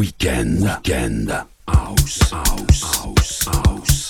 Weekend. Weekend. House. House. House. House.